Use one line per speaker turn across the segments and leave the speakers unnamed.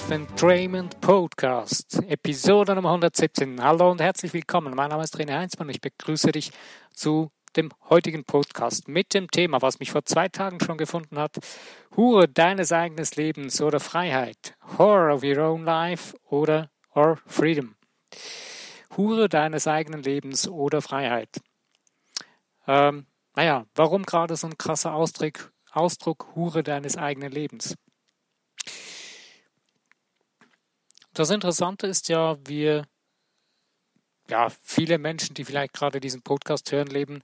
Life Entrainment Podcast, Episode Nummer 117. Hallo und herzlich willkommen. Mein Name ist René Heinzmann und ich begrüße dich zu dem heutigen Podcast mit dem Thema, was mich vor zwei Tagen schon gefunden hat. Hure deines eigenen Lebens oder Freiheit. Horror of your own life oder or freedom. Hure deines eigenen Lebens oder Freiheit. Ähm, naja, warum gerade so ein krasser Ausdruck, Ausdruck Hure deines eigenen Lebens? Das Interessante ist ja, wir, ja, viele Menschen, die vielleicht gerade diesen Podcast hören, leben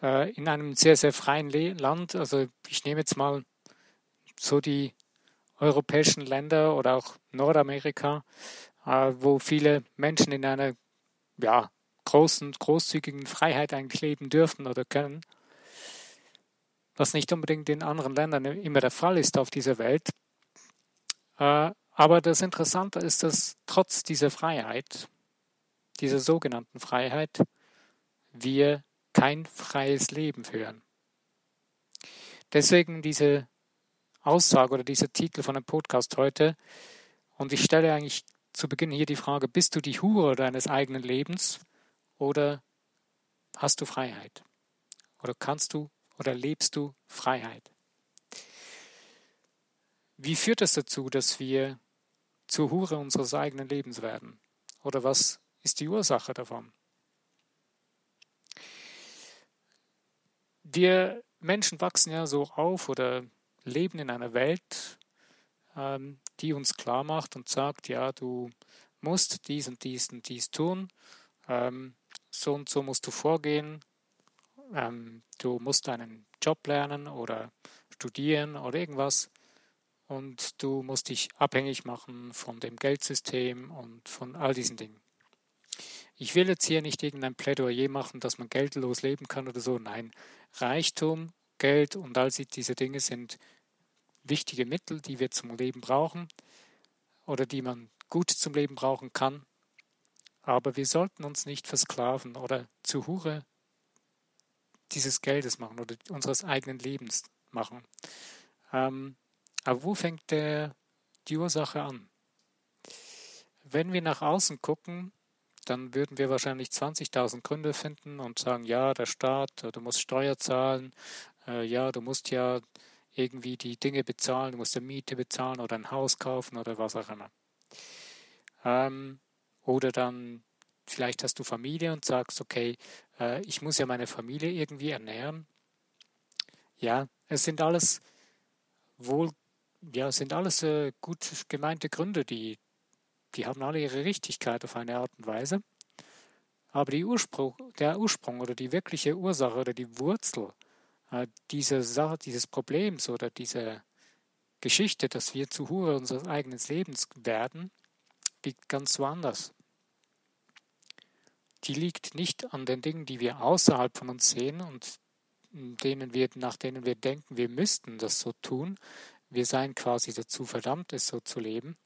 äh, in einem sehr, sehr freien Le Land. Also ich nehme jetzt mal so die europäischen Länder oder auch Nordamerika, äh, wo viele Menschen in einer ja, großen, großzügigen Freiheit eigentlich leben dürfen oder können. Was nicht unbedingt in anderen Ländern immer der Fall ist auf dieser Welt. Äh, aber das Interessante ist, dass trotz dieser Freiheit, dieser sogenannten Freiheit, wir kein freies Leben führen. Deswegen diese Aussage oder dieser Titel von dem Podcast heute. Und ich stelle eigentlich zu Beginn hier die Frage, bist du die Hure deines eigenen Lebens oder hast du Freiheit? Oder kannst du oder lebst du Freiheit? Wie führt es dazu, dass wir zur Hure unseres eigenen Lebens werden? Oder was ist die Ursache davon? Wir Menschen wachsen ja so auf oder leben in einer Welt, ähm, die uns klar macht und sagt, ja, du musst dies und dies und dies tun, ähm, so und so musst du vorgehen, ähm, du musst einen Job lernen oder studieren oder irgendwas und du musst dich abhängig machen von dem Geldsystem und von all diesen Dingen. Ich will jetzt hier nicht irgendein Plädoyer machen, dass man geldlos leben kann oder so. Nein, Reichtum, Geld und all diese Dinge sind wichtige Mittel, die wir zum Leben brauchen oder die man gut zum Leben brauchen kann. Aber wir sollten uns nicht versklaven oder zu Hure dieses Geldes machen oder unseres eigenen Lebens machen. Ähm, aber wo fängt der, die Ursache an? Wenn wir nach außen gucken, dann würden wir wahrscheinlich 20.000 Gründe finden und sagen, ja, der Staat, du musst Steuer zahlen, äh, ja, du musst ja irgendwie die Dinge bezahlen, du musst eine Miete bezahlen oder ein Haus kaufen oder was auch immer. Ähm, oder dann vielleicht hast du Familie und sagst, okay, äh, ich muss ja meine Familie irgendwie ernähren. Ja, es sind alles wohl ja, sind alles äh, gut gemeinte Gründe, die, die haben alle ihre Richtigkeit auf eine Art und Weise. Aber Ursprung, der Ursprung oder die wirkliche Ursache oder die Wurzel äh, dieser Sache, dieses Problems oder dieser Geschichte, dass wir zu Hure unseres eigenen Lebens werden, liegt ganz woanders. Die liegt nicht an den Dingen, die wir außerhalb von uns sehen und denen wir, nach denen wir denken, wir müssten das so tun, wir seien quasi dazu verdammt, es so zu leben.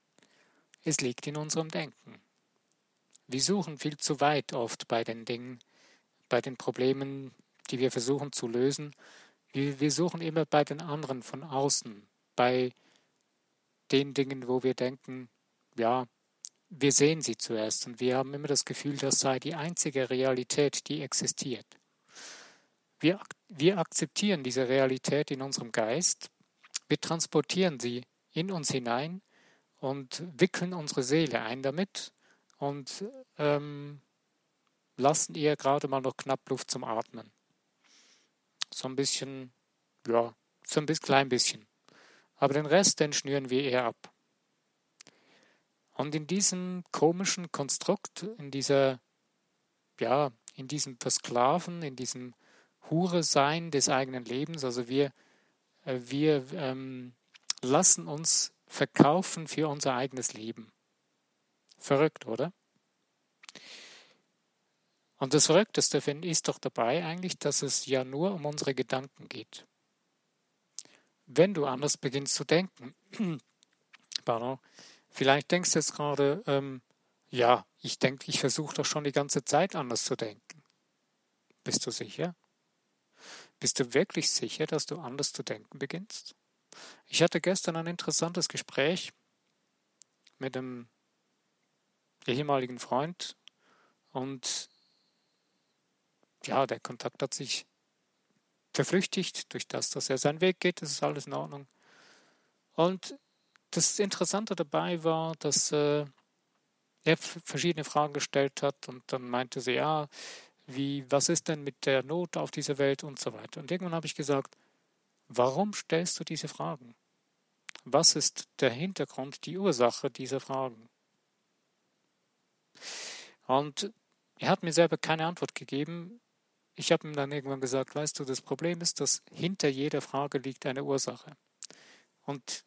Es liegt in unserem Denken. Wir suchen viel zu weit oft bei den Dingen, bei den Problemen, die wir versuchen zu lösen. Wir, wir suchen immer bei den anderen von außen, bei den Dingen, wo wir denken, ja, wir sehen sie zuerst und wir haben immer das Gefühl, das sei die einzige Realität, die existiert. Wir, wir akzeptieren diese Realität in unserem Geist wir transportieren sie in uns hinein und wickeln unsere Seele ein damit und ähm, lassen ihr gerade mal noch knapp Luft zum Atmen. So ein bisschen, ja, so ein bisschen, klein bisschen. Aber den Rest, den schnüren wir eher ab. Und in diesem komischen Konstrukt, in dieser, ja, in diesem Versklaven, in diesem Hure-Sein des eigenen Lebens, also wir wir ähm, lassen uns verkaufen für unser eigenes Leben. Verrückt, oder? Und das Verrückteste finde ich ist doch dabei eigentlich, dass es ja nur um unsere Gedanken geht. Wenn du anders beginnst zu denken, pardon, vielleicht denkst du jetzt gerade, ähm, ja, ich denke, ich versuche doch schon die ganze Zeit anders zu denken. Bist du sicher? Bist du wirklich sicher, dass du anders zu denken beginnst? Ich hatte gestern ein interessantes Gespräch mit einem ehemaligen Freund und ja, der Kontakt hat sich verflüchtigt durch das, dass er seinen Weg geht, das ist alles in Ordnung. Und das Interessante dabei war, dass äh, er verschiedene Fragen gestellt hat und dann meinte sie, ja, wie, was ist denn mit der Not auf dieser Welt und so weiter. Und irgendwann habe ich gesagt, warum stellst du diese Fragen? Was ist der Hintergrund, die Ursache dieser Fragen? Und er hat mir selber keine Antwort gegeben. Ich habe ihm dann irgendwann gesagt, weißt du, das Problem ist, dass hinter jeder Frage liegt eine Ursache. Und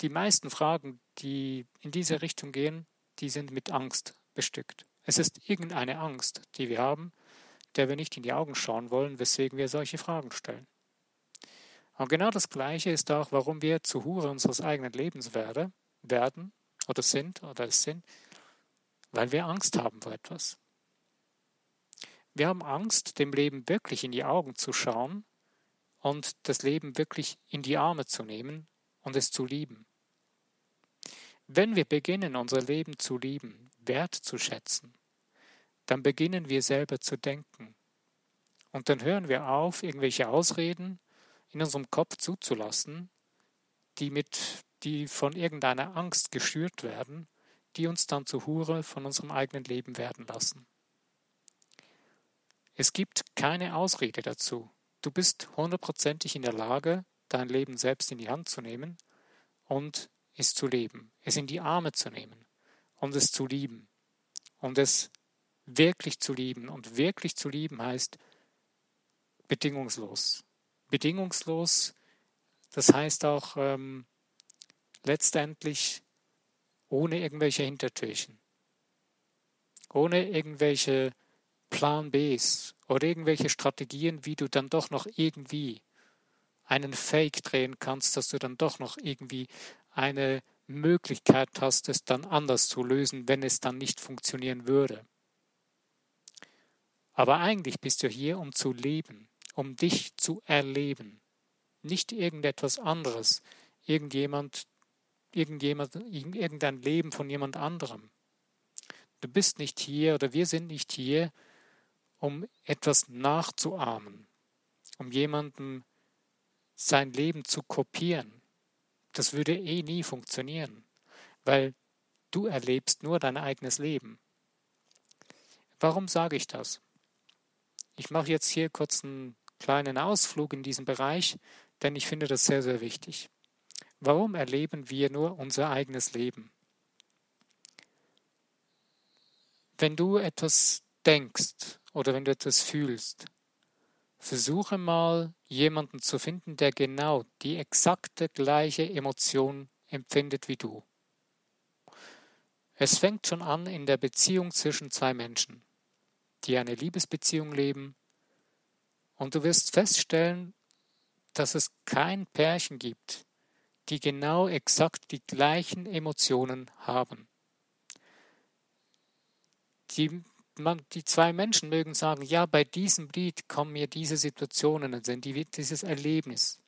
die meisten Fragen, die in diese Richtung gehen, die sind mit Angst bestückt. Es ist irgendeine Angst, die wir haben, der wir nicht in die Augen schauen wollen, weswegen wir solche Fragen stellen. Und genau das Gleiche ist auch, warum wir zu Hure unseres eigenen Lebens werde, werden oder sind oder es sind, weil wir Angst haben vor etwas. Wir haben Angst, dem Leben wirklich in die Augen zu schauen und das Leben wirklich in die Arme zu nehmen und es zu lieben. Wenn wir beginnen, unser Leben zu lieben, wertzuschätzen, dann beginnen wir selber zu denken. Und dann hören wir auf, irgendwelche Ausreden in unserem Kopf zuzulassen, die, mit, die von irgendeiner Angst geschürt werden, die uns dann zu Hure von unserem eigenen Leben werden lassen. Es gibt keine Ausrede dazu. Du bist hundertprozentig in der Lage, dein Leben selbst in die Hand zu nehmen und es zu leben, es in die Arme zu nehmen und es zu lieben und es wirklich zu lieben. Und wirklich zu lieben heißt bedingungslos. Bedingungslos, das heißt auch ähm, letztendlich ohne irgendwelche Hintertürchen, ohne irgendwelche Plan Bs oder irgendwelche Strategien, wie du dann doch noch irgendwie einen Fake drehen kannst, dass du dann doch noch irgendwie eine Möglichkeit hast, es dann anders zu lösen, wenn es dann nicht funktionieren würde. Aber eigentlich bist du hier, um zu leben, um dich zu erleben, nicht irgendetwas anderes, irgendjemand, irgendjemand, irgendein Leben von jemand anderem. Du bist nicht hier oder wir sind nicht hier, um etwas nachzuahmen, um jemandem sein Leben zu kopieren. Das würde eh nie funktionieren, weil du erlebst nur dein eigenes Leben. Warum sage ich das? Ich mache jetzt hier kurz einen kleinen Ausflug in diesen Bereich, denn ich finde das sehr, sehr wichtig. Warum erleben wir nur unser eigenes Leben? Wenn du etwas denkst oder wenn du etwas fühlst, versuche mal jemanden zu finden, der genau die exakte gleiche Emotion empfindet wie du. Es fängt schon an in der Beziehung zwischen zwei Menschen die eine Liebesbeziehung leben. Und du wirst feststellen, dass es kein Pärchen gibt, die genau exakt die gleichen Emotionen haben. Die, man, die zwei Menschen mögen sagen, ja, bei diesem Lied kommen mir diese Situationen in Sinn, dieses Erlebnis.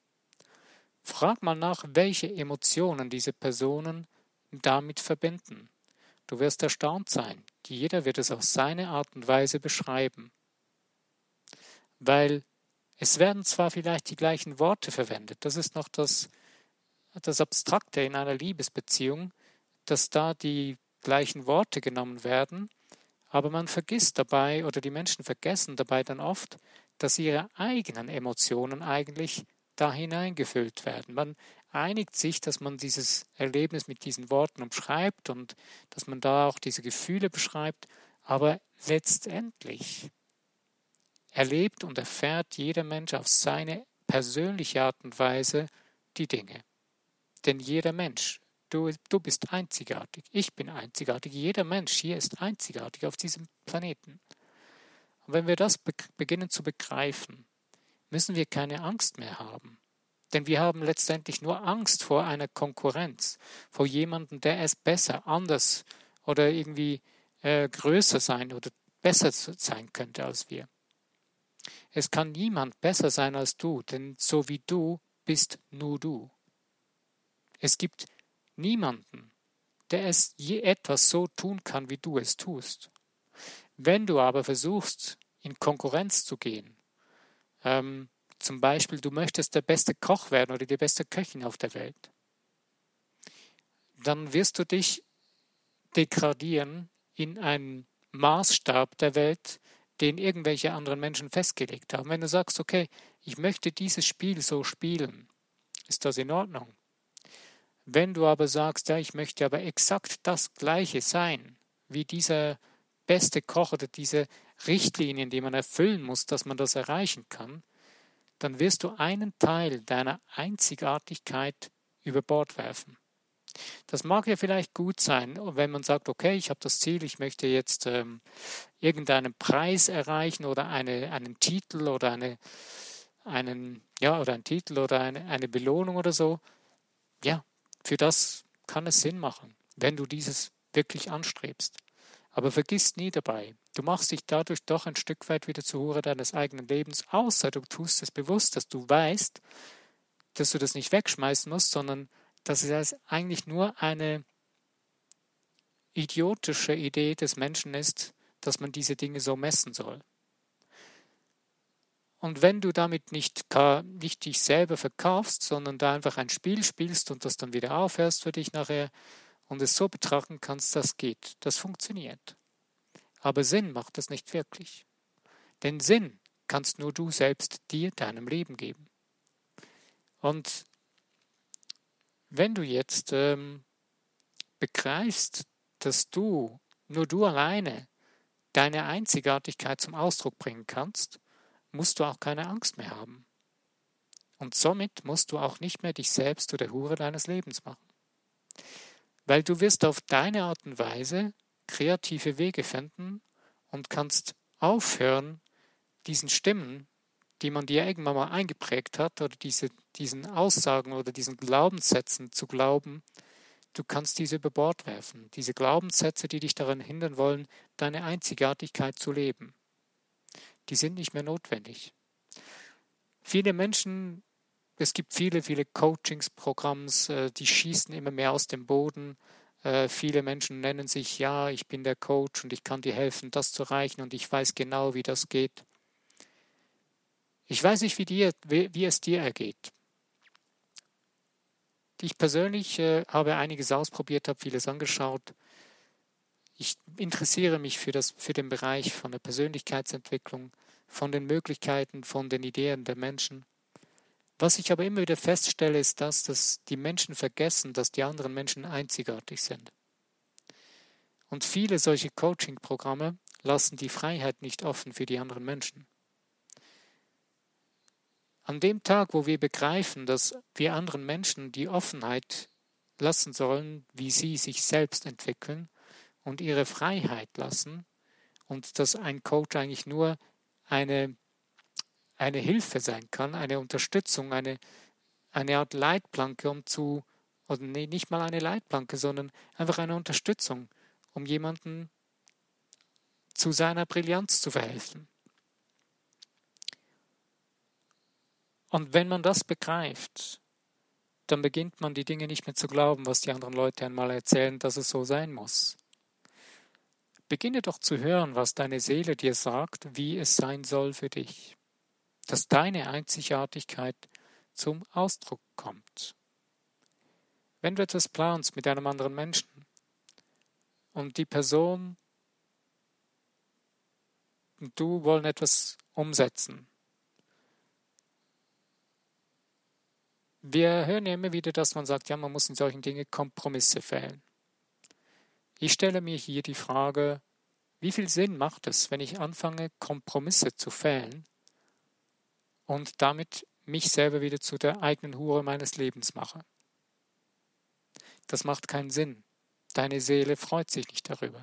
Frag mal nach, welche Emotionen diese Personen damit verbinden. Du wirst erstaunt sein. Jeder wird es auf seine Art und Weise beschreiben. Weil es werden zwar vielleicht die gleichen Worte verwendet, das ist noch das, das Abstrakte in einer Liebesbeziehung, dass da die gleichen Worte genommen werden, aber man vergisst dabei oder die Menschen vergessen dabei dann oft, dass ihre eigenen Emotionen eigentlich da hineingefüllt werden. Man einigt sich, dass man dieses Erlebnis mit diesen Worten umschreibt und dass man da auch diese Gefühle beschreibt, aber letztendlich erlebt und erfährt jeder Mensch auf seine persönliche Art und Weise die Dinge. Denn jeder Mensch, du, du bist einzigartig, ich bin einzigartig, jeder Mensch hier ist einzigartig auf diesem Planeten. Und wenn wir das be beginnen zu begreifen, müssen wir keine Angst mehr haben. Denn wir haben letztendlich nur Angst vor einer Konkurrenz, vor jemandem, der es besser, anders oder irgendwie äh, größer sein oder besser sein könnte als wir. Es kann niemand besser sein als du, denn so wie du bist nur du. Es gibt niemanden, der es je etwas so tun kann, wie du es tust. Wenn du aber versuchst, in Konkurrenz zu gehen, ähm, zum Beispiel du möchtest der beste Koch werden oder die beste Köchin auf der Welt, dann wirst du dich degradieren in einen Maßstab der Welt, den irgendwelche anderen Menschen festgelegt haben. Wenn du sagst, okay, ich möchte dieses Spiel so spielen, ist das in Ordnung. Wenn du aber sagst, ja, ich möchte aber exakt das Gleiche sein, wie dieser beste Koch oder diese Richtlinien, die man erfüllen muss, dass man das erreichen kann, dann wirst du einen Teil deiner Einzigartigkeit über Bord werfen. Das mag ja vielleicht gut sein, wenn man sagt, okay, ich habe das Ziel, ich möchte jetzt ähm, irgendeinen Preis erreichen oder eine, einen Titel oder eine, einen, ja, oder einen Titel oder eine, eine Belohnung oder so. Ja, für das kann es Sinn machen, wenn du dieses wirklich anstrebst. Aber vergiss nie dabei, du machst dich dadurch doch ein Stück weit wieder zur Hure deines eigenen Lebens, außer du tust es bewusst, dass du weißt, dass du das nicht wegschmeißen musst, sondern dass es eigentlich nur eine idiotische Idee des Menschen ist, dass man diese Dinge so messen soll. Und wenn du damit nicht, nicht dich selber verkaufst, sondern da einfach ein Spiel spielst und das dann wieder aufhörst für dich nachher und es so betrachten kannst, das geht, das funktioniert. Aber Sinn macht das nicht wirklich. Denn Sinn kannst nur du selbst dir, deinem Leben geben. Und wenn du jetzt ähm, begreifst, dass du, nur du alleine, deine Einzigartigkeit zum Ausdruck bringen kannst, musst du auch keine Angst mehr haben. Und somit musst du auch nicht mehr dich selbst zu der Hure deines Lebens machen. Weil du wirst auf deine Art und Weise kreative Wege finden und kannst aufhören, diesen Stimmen, die man dir irgendwann mal eingeprägt hat, oder diese, diesen Aussagen oder diesen Glaubenssätzen zu glauben, du kannst diese über Bord werfen. Diese Glaubenssätze, die dich daran hindern wollen, deine Einzigartigkeit zu leben die sind nicht mehr notwendig. Viele Menschen, es gibt viele, viele Coachingsprogramms, äh, die schießen immer mehr aus dem Boden. Äh, viele Menschen nennen sich, ja, ich bin der Coach und ich kann dir helfen, das zu erreichen und ich weiß genau, wie das geht. Ich weiß nicht, wie, dir, wie es dir ergeht. Ich persönlich äh, habe einiges ausprobiert, habe vieles angeschaut ich interessiere mich für, das, für den Bereich von der Persönlichkeitsentwicklung, von den Möglichkeiten, von den Ideen der Menschen. Was ich aber immer wieder feststelle, ist das, dass die Menschen vergessen, dass die anderen Menschen einzigartig sind. Und viele solche Coaching-Programme lassen die Freiheit nicht offen für die anderen Menschen. An dem Tag, wo wir begreifen, dass wir anderen Menschen die Offenheit lassen sollen, wie sie sich selbst entwickeln, und ihre Freiheit lassen und dass ein Coach eigentlich nur eine, eine Hilfe sein kann, eine Unterstützung, eine, eine Art Leitplanke, um zu, oder nee, nicht mal eine Leitplanke, sondern einfach eine Unterstützung, um jemanden zu seiner Brillanz zu verhelfen. Und wenn man das begreift, dann beginnt man die Dinge nicht mehr zu glauben, was die anderen Leute einmal erzählen, dass es so sein muss. Beginne doch zu hören, was deine Seele dir sagt, wie es sein soll für dich, dass deine Einzigartigkeit zum Ausdruck kommt. Wenn du etwas planst mit einem anderen Menschen und die Person und du wollen etwas umsetzen, wir hören ja immer wieder, dass man sagt, ja, man muss in solchen Dingen Kompromisse fällen. Ich stelle mir hier die Frage, wie viel Sinn macht es, wenn ich anfange, Kompromisse zu fällen und damit mich selber wieder zu der eigenen Hure meines Lebens mache? Das macht keinen Sinn. Deine Seele freut sich nicht darüber.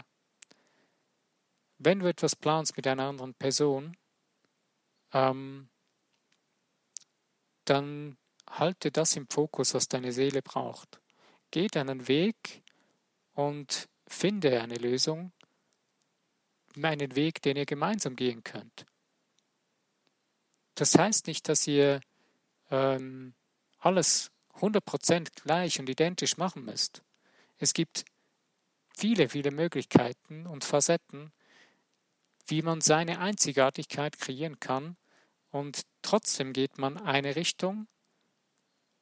Wenn du etwas planst mit einer anderen Person, ähm, dann halte das im Fokus, was deine Seele braucht. Geh deinen Weg und Finde eine Lösung, einen Weg, den ihr gemeinsam gehen könnt. Das heißt nicht, dass ihr ähm, alles 100% gleich und identisch machen müsst. Es gibt viele, viele Möglichkeiten und Facetten, wie man seine Einzigartigkeit kreieren kann und trotzdem geht man eine Richtung,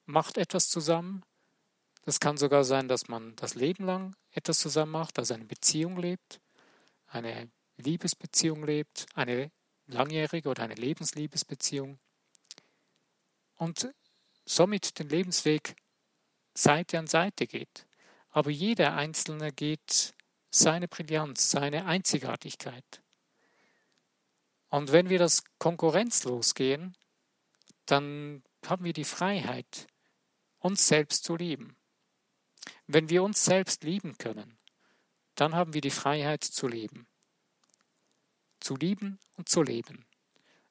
macht etwas zusammen. Das kann sogar sein, dass man das Leben lang etwas zusammen macht, also eine Beziehung lebt, eine Liebesbeziehung lebt, eine langjährige oder eine Lebensliebesbeziehung und somit den Lebensweg Seite an Seite geht. Aber jeder Einzelne geht seine Brillanz, seine Einzigartigkeit. Und wenn wir das konkurrenzlos gehen, dann haben wir die Freiheit, uns selbst zu lieben. Wenn wir uns selbst lieben können, dann haben wir die Freiheit zu leben. Zu lieben und zu leben.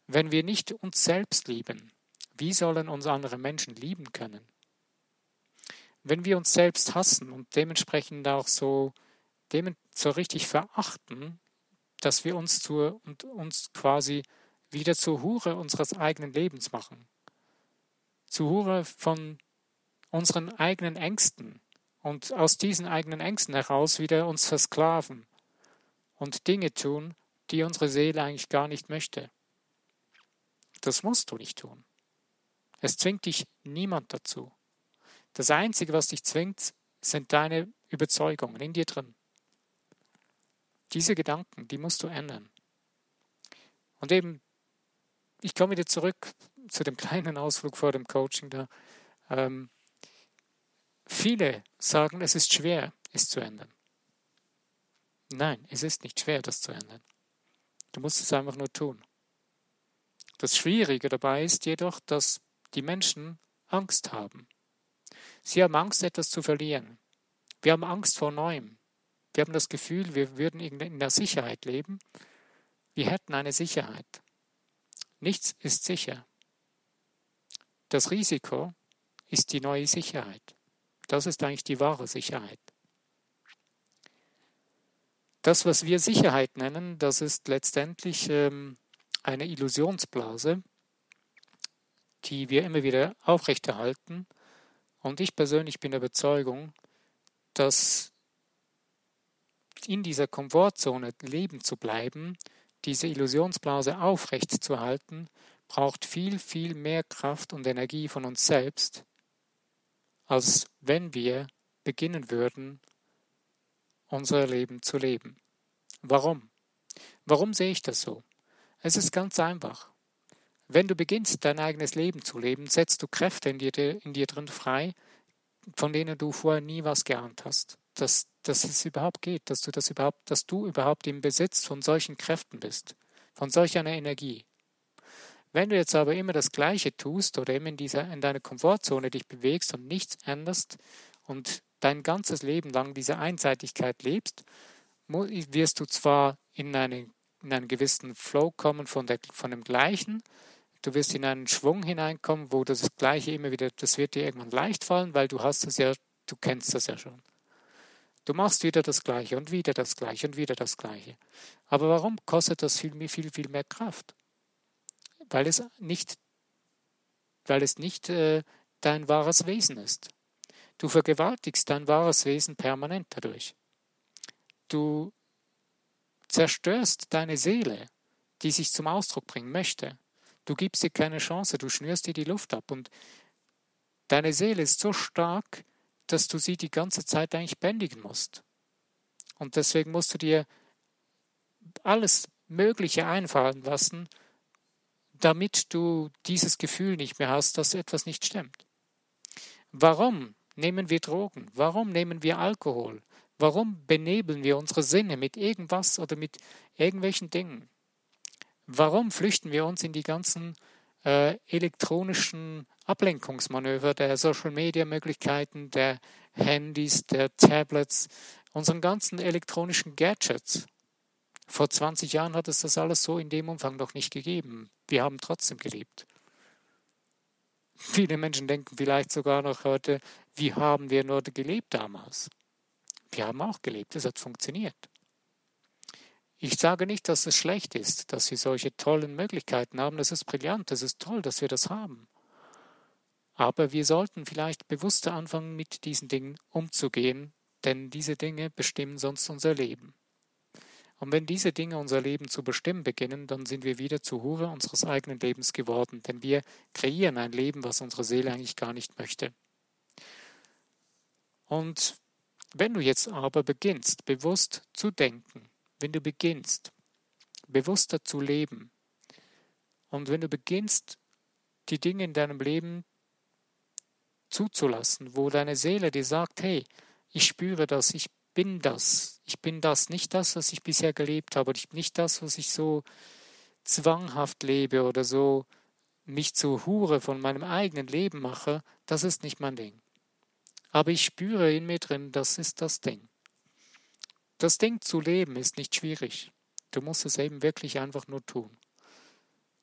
Wenn wir nicht uns selbst lieben, wie sollen uns andere Menschen lieben können? Wenn wir uns selbst hassen und dementsprechend auch so, so richtig verachten, dass wir uns, zur, und uns quasi wieder zur Hure unseres eigenen Lebens machen, zur Hure von unseren eigenen Ängsten und aus diesen eigenen Ängsten heraus wieder uns versklaven und Dinge tun, die unsere Seele eigentlich gar nicht möchte. Das musst du nicht tun. Es zwingt dich niemand dazu. Das Einzige, was dich zwingt, sind deine Überzeugungen in dir drin. Diese Gedanken, die musst du ändern. Und eben, ich komme wieder zurück zu dem kleinen Ausflug vor dem Coaching da. Ähm, viele sagen, es ist schwer, es zu ändern. Nein, es ist nicht schwer, das zu ändern. Du musst es einfach nur tun. Das Schwierige dabei ist jedoch, dass die Menschen Angst haben. Sie haben Angst, etwas zu verlieren. Wir haben Angst vor Neuem. Wir haben das Gefühl, wir würden in der Sicherheit leben. Wir hätten eine Sicherheit. Nichts ist sicher. Das Risiko ist die neue Sicherheit. Das ist eigentlich die wahre Sicherheit. Das, was wir Sicherheit nennen, das ist letztendlich ähm, eine Illusionsblase, die wir immer wieder aufrechterhalten. Und ich persönlich bin der Überzeugung, dass in dieser Komfortzone leben zu bleiben, diese Illusionsblase aufrechtzuerhalten, braucht viel, viel mehr Kraft und Energie von uns selbst, als wenn wir beginnen würden, unser Leben zu leben. Warum? Warum sehe ich das so? Es ist ganz einfach. Wenn du beginnst, dein eigenes Leben zu leben, setzt du Kräfte in dir, in dir drin frei, von denen du vorher nie was geahnt hast dass, dass es überhaupt geht, dass du das überhaupt, dass du überhaupt im Besitz von solchen Kräften bist, von solch einer Energie. Wenn du jetzt aber immer das Gleiche tust oder immer in dieser, in deiner Komfortzone dich bewegst und nichts änderst und dein ganzes Leben lang diese Einseitigkeit lebst, wirst du zwar in, eine, in einen gewissen Flow kommen von, der, von dem Gleichen, du wirst in einen Schwung hineinkommen, wo das Gleiche immer wieder, das wird dir irgendwann leicht fallen, weil du hast es ja, du kennst das ja schon. Du machst wieder das Gleiche und wieder das Gleiche und wieder das Gleiche. Aber warum kostet das viel, viel, viel mehr Kraft? Weil es nicht, weil es nicht äh, dein wahres Wesen ist. Du vergewaltigst dein wahres Wesen permanent dadurch. Du zerstörst deine Seele, die sich zum Ausdruck bringen möchte. Du gibst ihr keine Chance, du schnürst ihr die Luft ab und deine Seele ist so stark, dass du sie die ganze Zeit eigentlich bändigen musst. Und deswegen musst du dir alles Mögliche einfallen lassen, damit du dieses Gefühl nicht mehr hast, dass etwas nicht stimmt. Warum nehmen wir Drogen? Warum nehmen wir Alkohol? Warum benebeln wir unsere Sinne mit irgendwas oder mit irgendwelchen Dingen? Warum flüchten wir uns in die ganzen äh, elektronischen Ablenkungsmanöver der Social-Media-Möglichkeiten, der Handys, der Tablets, unseren ganzen elektronischen Gadgets. Vor 20 Jahren hat es das alles so in dem Umfang noch nicht gegeben. Wir haben trotzdem gelebt. Viele Menschen denken vielleicht sogar noch heute, wie haben wir nur gelebt damals? Wir haben auch gelebt, es hat funktioniert. Ich sage nicht, dass es schlecht ist, dass wir solche tollen Möglichkeiten haben. Das ist brillant, das ist toll, dass wir das haben. Aber wir sollten vielleicht bewusster anfangen, mit diesen Dingen umzugehen, denn diese Dinge bestimmen sonst unser Leben. Und wenn diese Dinge unser Leben zu bestimmen beginnen, dann sind wir wieder zu Hure unseres eigenen Lebens geworden, denn wir kreieren ein Leben, was unsere Seele eigentlich gar nicht möchte. Und wenn du jetzt aber beginnst, bewusst zu denken, wenn du beginnst, bewusster zu leben, und wenn du beginnst, die Dinge in deinem Leben zuzulassen, wo deine Seele dir sagt, hey, ich spüre das, ich bin das, ich bin das, nicht das, was ich bisher gelebt habe, nicht das, was ich so zwanghaft lebe oder so mich zur Hure von meinem eigenen Leben mache, das ist nicht mein Ding. Aber ich spüre in mir drin, das ist das Ding. Das Ding zu leben ist nicht schwierig. Du musst es eben wirklich einfach nur tun.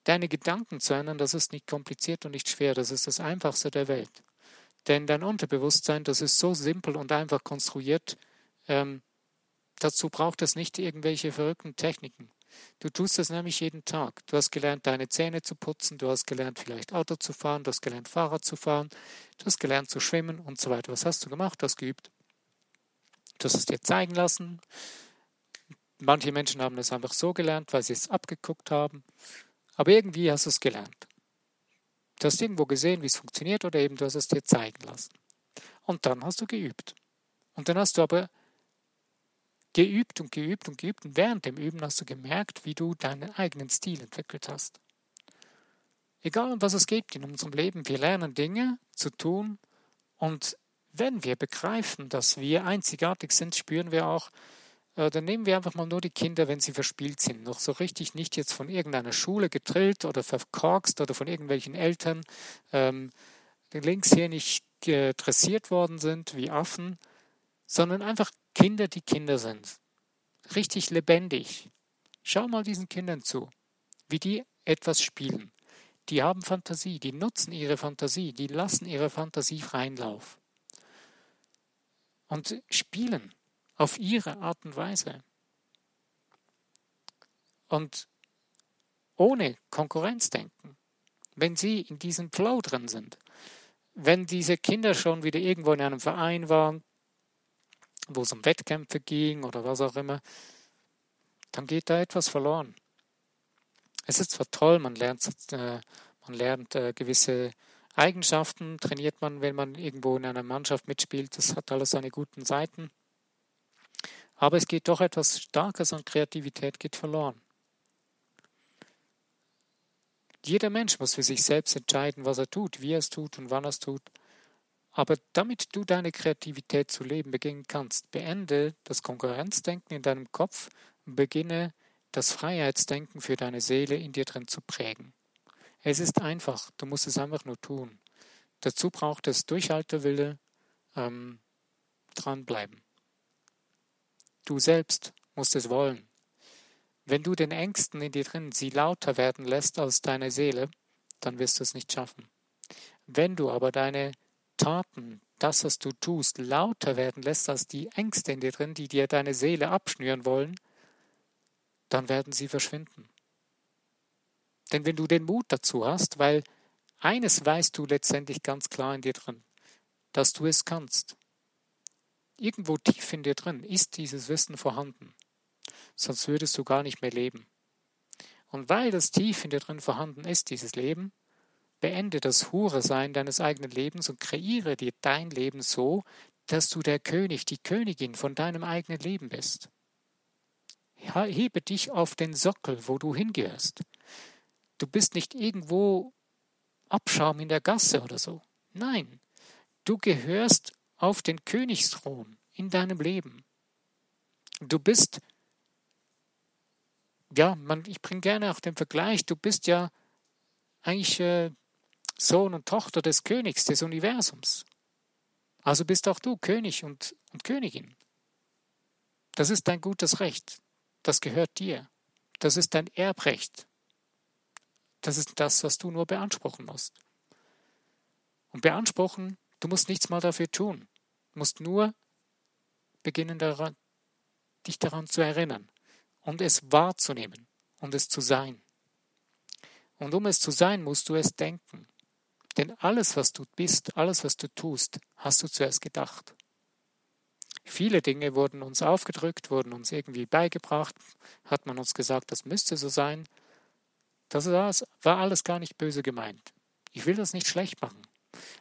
Deine Gedanken zu ändern, das ist nicht kompliziert und nicht schwer, das ist das Einfachste der Welt. Denn dein Unterbewusstsein, das ist so simpel und einfach konstruiert, ähm, dazu braucht es nicht irgendwelche verrückten Techniken. Du tust es nämlich jeden Tag. Du hast gelernt, deine Zähne zu putzen, du hast gelernt, vielleicht Auto zu fahren, du hast gelernt, Fahrrad zu fahren, du hast gelernt zu schwimmen und so weiter. Was hast du gemacht? Du hast geübt. Du hast es dir zeigen lassen. Manche Menschen haben es einfach so gelernt, weil sie es abgeguckt haben. Aber irgendwie hast du es gelernt. Du hast irgendwo gesehen, wie es funktioniert oder eben du hast es dir zeigen lassen. Und dann hast du geübt. Und dann hast du aber geübt und geübt und geübt und während dem Üben hast du gemerkt, wie du deinen eigenen Stil entwickelt hast. Egal um was es geht in unserem Leben, wir lernen Dinge zu tun und wenn wir begreifen, dass wir einzigartig sind, spüren wir auch, äh, dann nehmen wir einfach mal nur die Kinder, wenn sie verspielt sind, noch so richtig nicht jetzt von irgendeiner Schule getrillt oder verkorkst oder von irgendwelchen Eltern ähm, links hier nicht dressiert worden sind wie Affen, sondern einfach Kinder, die Kinder sind. Richtig lebendig. Schau mal diesen Kindern zu, wie die etwas spielen. Die haben Fantasie, die nutzen ihre Fantasie, die lassen ihre Fantasie freien Lauf. Und spielen auf ihre Art und Weise. Und ohne Konkurrenzdenken. Wenn sie in diesem Flow drin sind, wenn diese Kinder schon wieder irgendwo in einem Verein waren, wo es um Wettkämpfe ging oder was auch immer, dann geht da etwas verloren. Es ist zwar toll, man lernt, äh, man lernt äh, gewisse Eigenschaften, trainiert man, wenn man irgendwo in einer Mannschaft mitspielt, das hat alles seine guten Seiten. Aber es geht doch etwas Starkes an Kreativität geht verloren. Jeder Mensch muss für sich selbst entscheiden, was er tut, wie er es tut und wann er es tut. Aber damit du deine Kreativität zu leben beginnen kannst, beende das Konkurrenzdenken in deinem Kopf und beginne das Freiheitsdenken für deine Seele in dir drin zu prägen. Es ist einfach, du musst es einfach nur tun. Dazu braucht es Durchhaltewille, ähm, dranbleiben. Du selbst musst es wollen. Wenn du den Ängsten in dir drin sie lauter werden lässt als deine Seele, dann wirst du es nicht schaffen. Wenn du aber deine Taten, das, was du tust, lauter werden lässt als die Ängste in dir drin, die dir deine Seele abschnüren wollen, dann werden sie verschwinden. Denn wenn du den Mut dazu hast, weil eines weißt du letztendlich ganz klar in dir drin, dass du es kannst, Irgendwo tief in dir drin ist dieses Wissen vorhanden. Sonst würdest du gar nicht mehr leben. Und weil das tief in dir drin vorhanden ist, dieses Leben, beende das Hure-Sein deines eigenen Lebens und kreiere dir dein Leben so, dass du der König, die Königin von deinem eigenen Leben bist. Hebe dich auf den Sockel, wo du hingehörst. Du bist nicht irgendwo Abschaum in der Gasse oder so. Nein, du gehörst auf den Königsthron in deinem Leben. Du bist, ja, man, ich bringe gerne auch den Vergleich, du bist ja eigentlich äh, Sohn und Tochter des Königs des Universums. Also bist auch du König und, und Königin. Das ist dein gutes Recht. Das gehört dir. Das ist dein Erbrecht. Das ist das, was du nur beanspruchen musst. Und beanspruchen Du musst nichts mal dafür tun. Du musst nur beginnen, daran, dich daran zu erinnern und es wahrzunehmen und es zu sein. Und um es zu sein, musst du es denken. Denn alles, was du bist, alles, was du tust, hast du zuerst gedacht. Viele Dinge wurden uns aufgedrückt, wurden uns irgendwie beigebracht, hat man uns gesagt, das müsste so sein. Das war alles gar nicht böse gemeint. Ich will das nicht schlecht machen.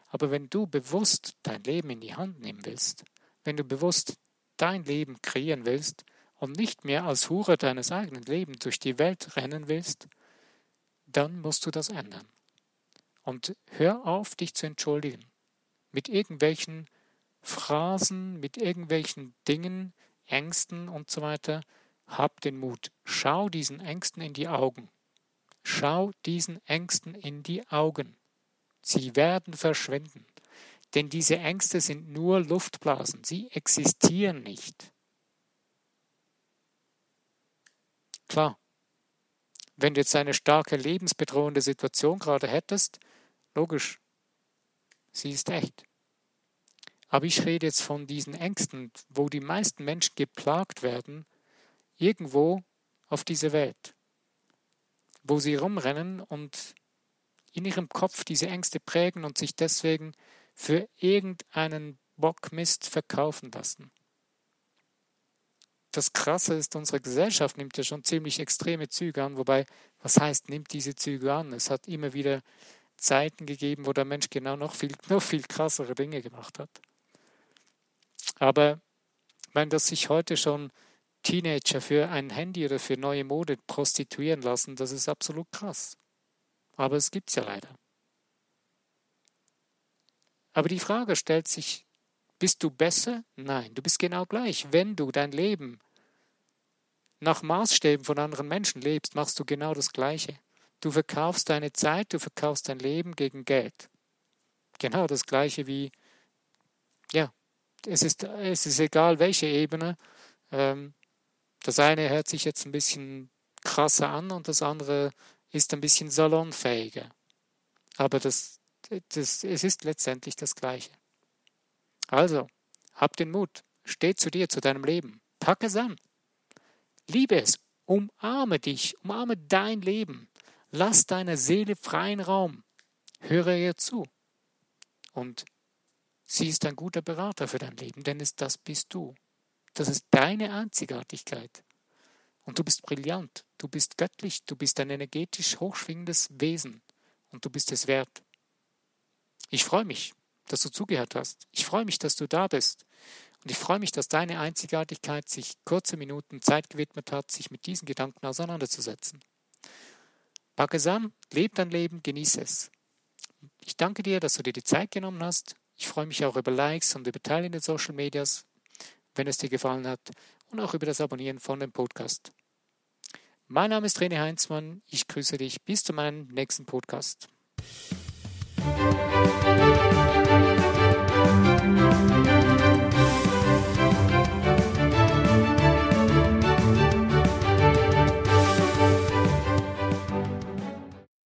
Aber wenn du bewusst dein Leben in die Hand nehmen willst, wenn du bewusst dein Leben kreieren willst und nicht mehr als Hure deines eigenen Lebens durch die Welt rennen willst, dann musst du das ändern. Und hör auf, dich zu entschuldigen mit irgendwelchen Phrasen, mit irgendwelchen Dingen, Ängsten und so weiter. Hab den Mut. Schau diesen Ängsten in die Augen. Schau diesen Ängsten in die Augen. Sie werden verschwinden. Denn diese Ängste sind nur Luftblasen. Sie existieren nicht. Klar, wenn du jetzt eine starke lebensbedrohende Situation gerade hättest, logisch, sie ist echt. Aber ich rede jetzt von diesen Ängsten, wo die meisten Menschen geplagt werden, irgendwo auf dieser Welt, wo sie rumrennen und in ihrem Kopf diese Ängste prägen und sich deswegen für irgendeinen Bockmist verkaufen lassen. Das Krasse ist, unsere Gesellschaft nimmt ja schon ziemlich extreme Züge an, wobei, was heißt, nimmt diese Züge an? Es hat immer wieder Zeiten gegeben, wo der Mensch genau noch viel, noch viel krassere Dinge gemacht hat. Aber ich meine, dass sich heute schon Teenager für ein Handy oder für neue Mode prostituieren lassen, das ist absolut krass. Aber es gibt es ja leider. Aber die Frage stellt sich, bist du besser? Nein, du bist genau gleich. Wenn du dein Leben nach Maßstäben von anderen Menschen lebst, machst du genau das Gleiche. Du verkaufst deine Zeit, du verkaufst dein Leben gegen Geld. Genau das Gleiche wie, ja, es ist, es ist egal, welche Ebene. Ähm, das eine hört sich jetzt ein bisschen krasser an und das andere ist ein bisschen salonfähiger. Aber das, das, es ist letztendlich das Gleiche. Also, hab den Mut, steh zu dir, zu deinem Leben, pack es an, liebe es, umarme dich, umarme dein Leben, lass deiner Seele freien Raum, höre ihr zu und Sie ist ein guter Berater für dein Leben, denn es, das bist du. Das ist deine Einzigartigkeit. Und du bist brillant, du bist göttlich, du bist ein energetisch hochschwingendes Wesen und du bist es wert. Ich freue mich, dass du zugehört hast. Ich freue mich, dass du da bist. Und ich freue mich, dass deine Einzigartigkeit sich kurze Minuten Zeit gewidmet hat, sich mit diesen Gedanken auseinanderzusetzen. Pack es an, leb dein Leben, genieße es. Ich danke dir, dass du dir die Zeit genommen hast ich freue mich auch über Likes und über Teilen in den Social Medias, wenn es dir gefallen hat, und auch über das Abonnieren von dem Podcast. Mein Name ist René Heinzmann. Ich grüße dich bis zu meinem nächsten Podcast.